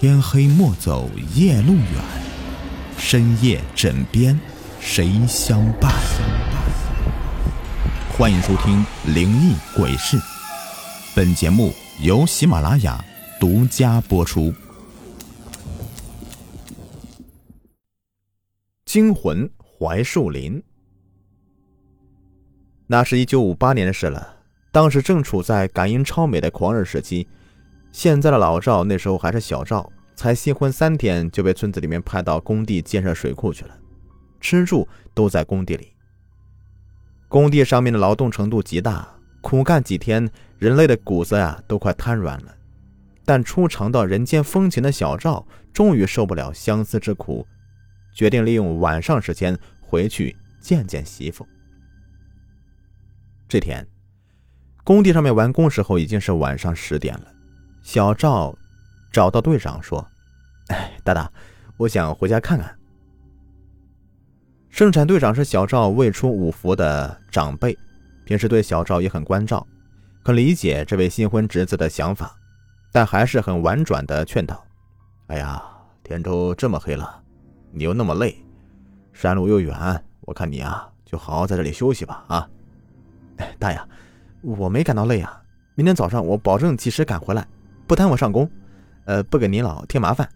天黑莫走夜路远，深夜枕边谁相伴？欢迎收听《灵异鬼事》，本节目由喜马拉雅独家播出。惊魂槐树林，那是一九五八年的事了，当时正处在感应超美的狂热时期。现在的老赵那时候还是小赵，才新婚三天就被村子里面派到工地建设水库去了，吃住都在工地里。工地上面的劳动程度极大，苦干几天，人类的骨子呀都快瘫软了。但初尝到人间风情的小赵，终于受不了相思之苦，决定利用晚上时间回去见见媳妇。这天，工地上面完工时候已经是晚上十点了。小赵找到队长说：“ 哎，大大，我想回家看看。”生产队长是小赵未出五服的长辈，平时对小赵也很关照，很理解这位新婚侄子的想法，但还是很婉转的劝道：“哎呀，天都这么黑了，你又那么累，山路又远，我看你啊，就好好在这里休息吧。”啊，哎，大爷，我没感到累啊，明天早上我保证及时赶回来。不耽误上工，呃，不给您老添麻烦。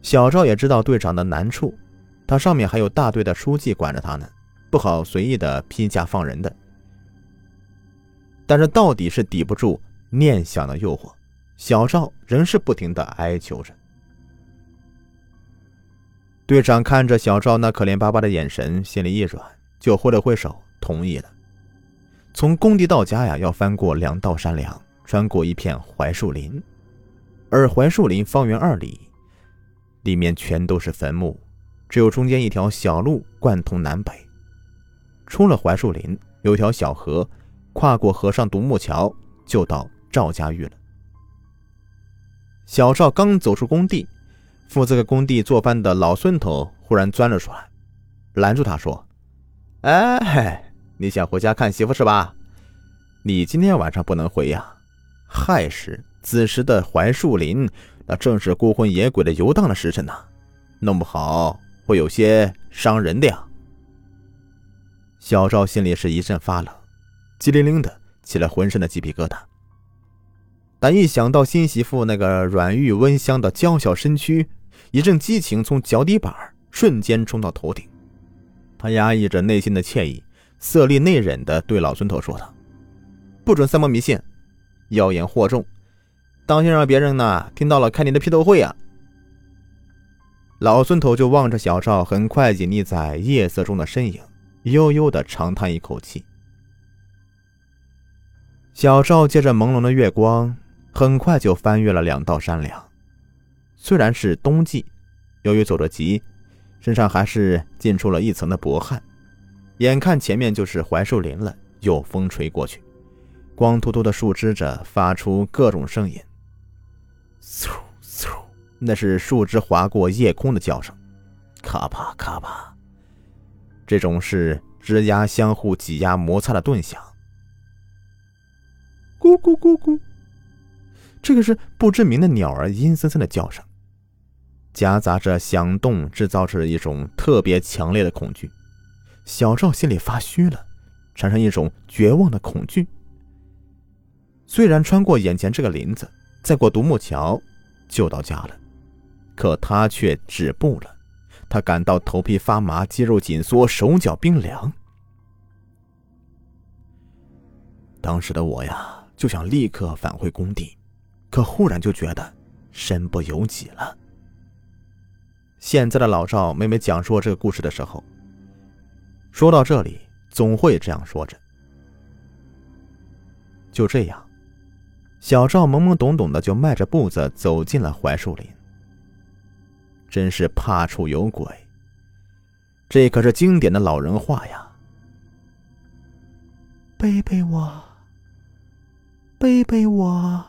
小赵也知道队长的难处，他上面还有大队的书记管着他呢，不好随意的批假放人的。但是到底是抵不住念想的诱惑，小赵仍是不停的哀求着。队长看着小赵那可怜巴巴的眼神，心里一软，就挥了挥手，同意了。从工地到家呀，要翻过两道山梁。穿过一片槐树林，而槐树林方圆二里，里面全都是坟墓，只有中间一条小路贯通南北。出了槐树林，有条小河，跨过河上独木桥，就到赵家峪了。小赵刚走出工地，负责给工地做饭的老孙头忽然钻了出来，拦住他说：“哎，你想回家看媳妇是吧？你今天晚上不能回呀。”亥时子时的槐树林，那正是孤魂野鬼的游荡的时辰呐，弄不好会有些伤人的呀。小赵心里是一阵发冷，激灵灵的起了浑身的鸡皮疙瘩。但一想到新媳妇那个软玉温香的娇小身躯，一阵激情从脚底板瞬间冲到头顶。他压抑着内心的惬意，色厉内荏的对老孙头说道：“不准三毛迷信。”妖言惑众，当心让别人呢听到了开你的批斗会啊！老孙头就望着小赵很快隐匿在夜色中的身影，悠悠的长叹一口气。小赵借着朦胧的月光，很快就翻越了两道山梁。虽然是冬季，由于走得急，身上还是浸出了一层的薄汗。眼看前面就是槐树林了，有风吹过去。光秃秃的树枝着发出各种声音，嗖嗖，那是树枝划过夜空的叫声，咔吧咔吧，这种是枝丫相互挤压摩擦的顿响，咕咕咕咕，这个是不知名的鸟儿阴森森的叫声，夹杂着响动，制造着一种特别强烈的恐惧。小赵心里发虚了，产生一种绝望的恐惧。虽然穿过眼前这个林子，再过独木桥，就到家了，可他却止步了。他感到头皮发麻，肌肉紧缩，手脚冰凉。当时的我呀，就想立刻返回工地，可忽然就觉得身不由己了。现在的老赵每每讲述这个故事的时候，说到这里，总会这样说着。就这样。小赵懵懵懂懂的就迈着步子走进了槐树林。真是怕处有鬼，这可是经典的老人话呀！背背我，背背我。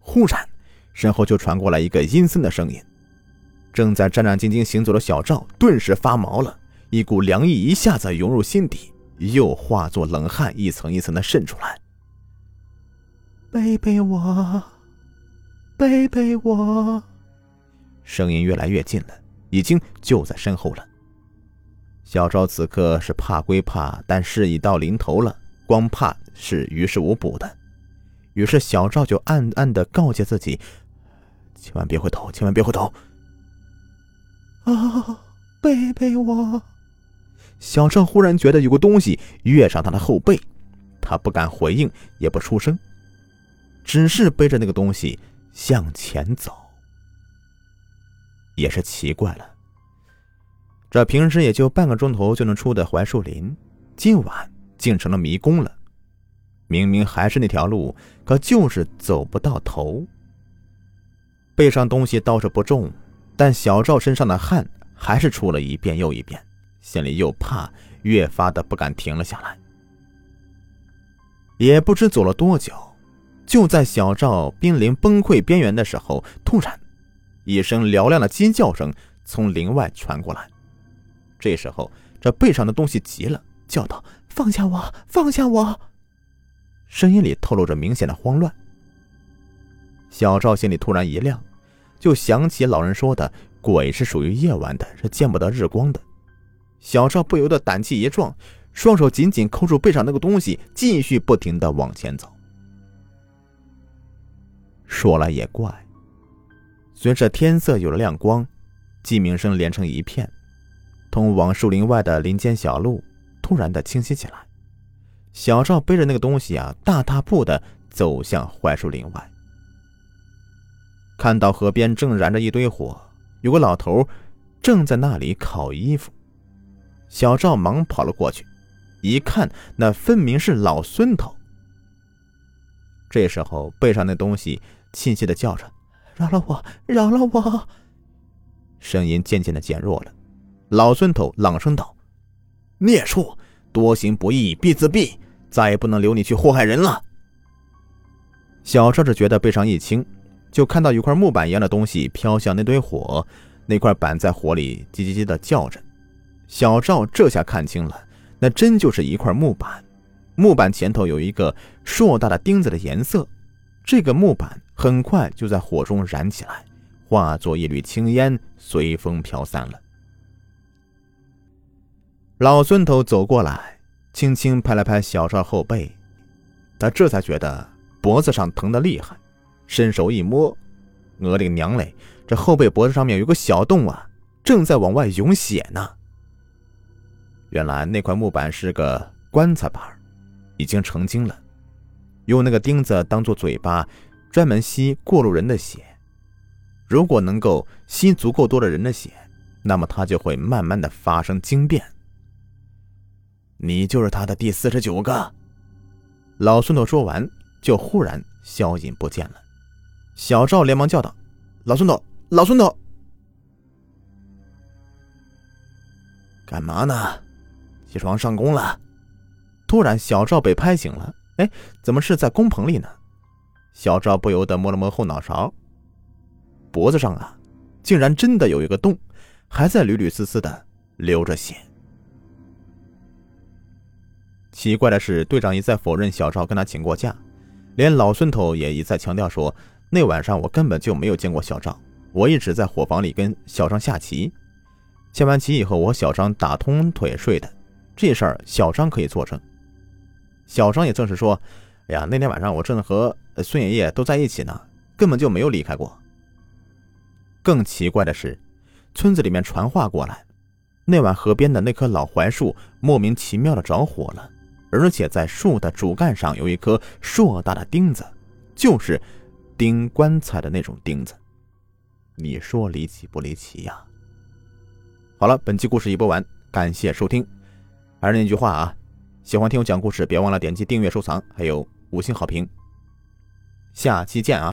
忽然，身后就传过来一个阴森的声音。正在战战兢兢行走的小赵顿时发毛了，一股凉意一下子涌入心底，又化作冷汗一层一层的渗出来。背背我，背背我。声音越来越近了，已经就在身后了。小赵此刻是怕归怕，但事已到临头了，光怕是于事无补的。于是小赵就暗暗的告诫自己：千万别回头，千万别回头。啊，背背我！小赵忽然觉得有个东西跃上他的后背，他不敢回应，也不出声。只是背着那个东西向前走，也是奇怪了。这平时也就半个钟头就能出的槐树林，今晚竟成了迷宫了。明明还是那条路，可就是走不到头。背上东西倒是不重，但小赵身上的汗还是出了一遍又一遍，心里又怕，越发的不敢停了下来。也不知走了多久。就在小赵濒临崩溃边缘的时候，突然，一声嘹亮的尖叫声从林外传过来。这时候，这背上的东西急了，叫道：“放下我，放下我！”声音里透露着明显的慌乱。小赵心里突然一亮，就想起老人说的：“鬼是属于夜晚的，是见不得日光的。”小赵不由得胆气一壮，双手紧紧扣住背上那个东西，继续不停的往前走。说来也怪，随着天色有了亮光，鸡鸣声连成一片，通往树林外的林间小路突然的清晰起来。小赵背着那个东西啊，大踏步的走向槐树林外。看到河边正燃着一堆火，有个老头正在那里烤衣服。小赵忙跑了过去，一看，那分明是老孙头。这时候背上那东西。亲切的叫着：“饶了我，饶了我！”声音渐渐的减弱了。老孙头朗声道：“孽畜，多行不义必自毙，再也不能留你去祸害人了。”小赵只觉得背上一轻，就看到有块木板一样的东西飘向那堆火，那块板在火里叽叽叽的叫着。小赵这下看清了，那真就是一块木板，木板前头有一个硕大的钉子的颜色。这个木板很快就在火中燃起来，化作一缕青烟，随风飘散了。老孙头走过来，轻轻拍了拍小赵后背，他这才觉得脖子上疼得厉害，伸手一摸，我的娘嘞，这后背脖子上面有个小洞啊，正在往外涌血呢。原来那块木板是个棺材板，已经成精了。用那个钉子当做嘴巴，专门吸过路人的血。如果能够吸足够多的人的血，那么他就会慢慢的发生惊变。你就是他的第四十九个。老孙头说完，就忽然消隐不见了。小赵连忙叫道：“老孙头，老孙头，干嘛呢？起床上工了。”突然，小赵被拍醒了。哎，怎么是在工棚里呢？小赵不由得摸了摸后脑勺，脖子上啊，竟然真的有一个洞，还在缕缕丝丝的流着血。奇怪的是，队长一再否认小赵跟他请过假，连老孙头也一再强调说，那晚上我根本就没有见过小赵，我一直在伙房里跟小张下棋，下完棋以后，我和小张打通腿睡的，这事儿小张可以作证。小张也正是说：“哎呀，那天晚上我正和孙爷爷都在一起呢，根本就没有离开过。”更奇怪的是，村子里面传话过来，那晚河边的那棵老槐树莫名其妙的着火了，而且在树的主干上有一颗硕大的钉子，就是钉棺材的那种钉子。你说离奇不离奇呀？好了，本期故事已播完，感谢收听。还是那句话啊。喜欢听我讲故事，别忘了点击订阅、收藏，还有五星好评。下期见啊！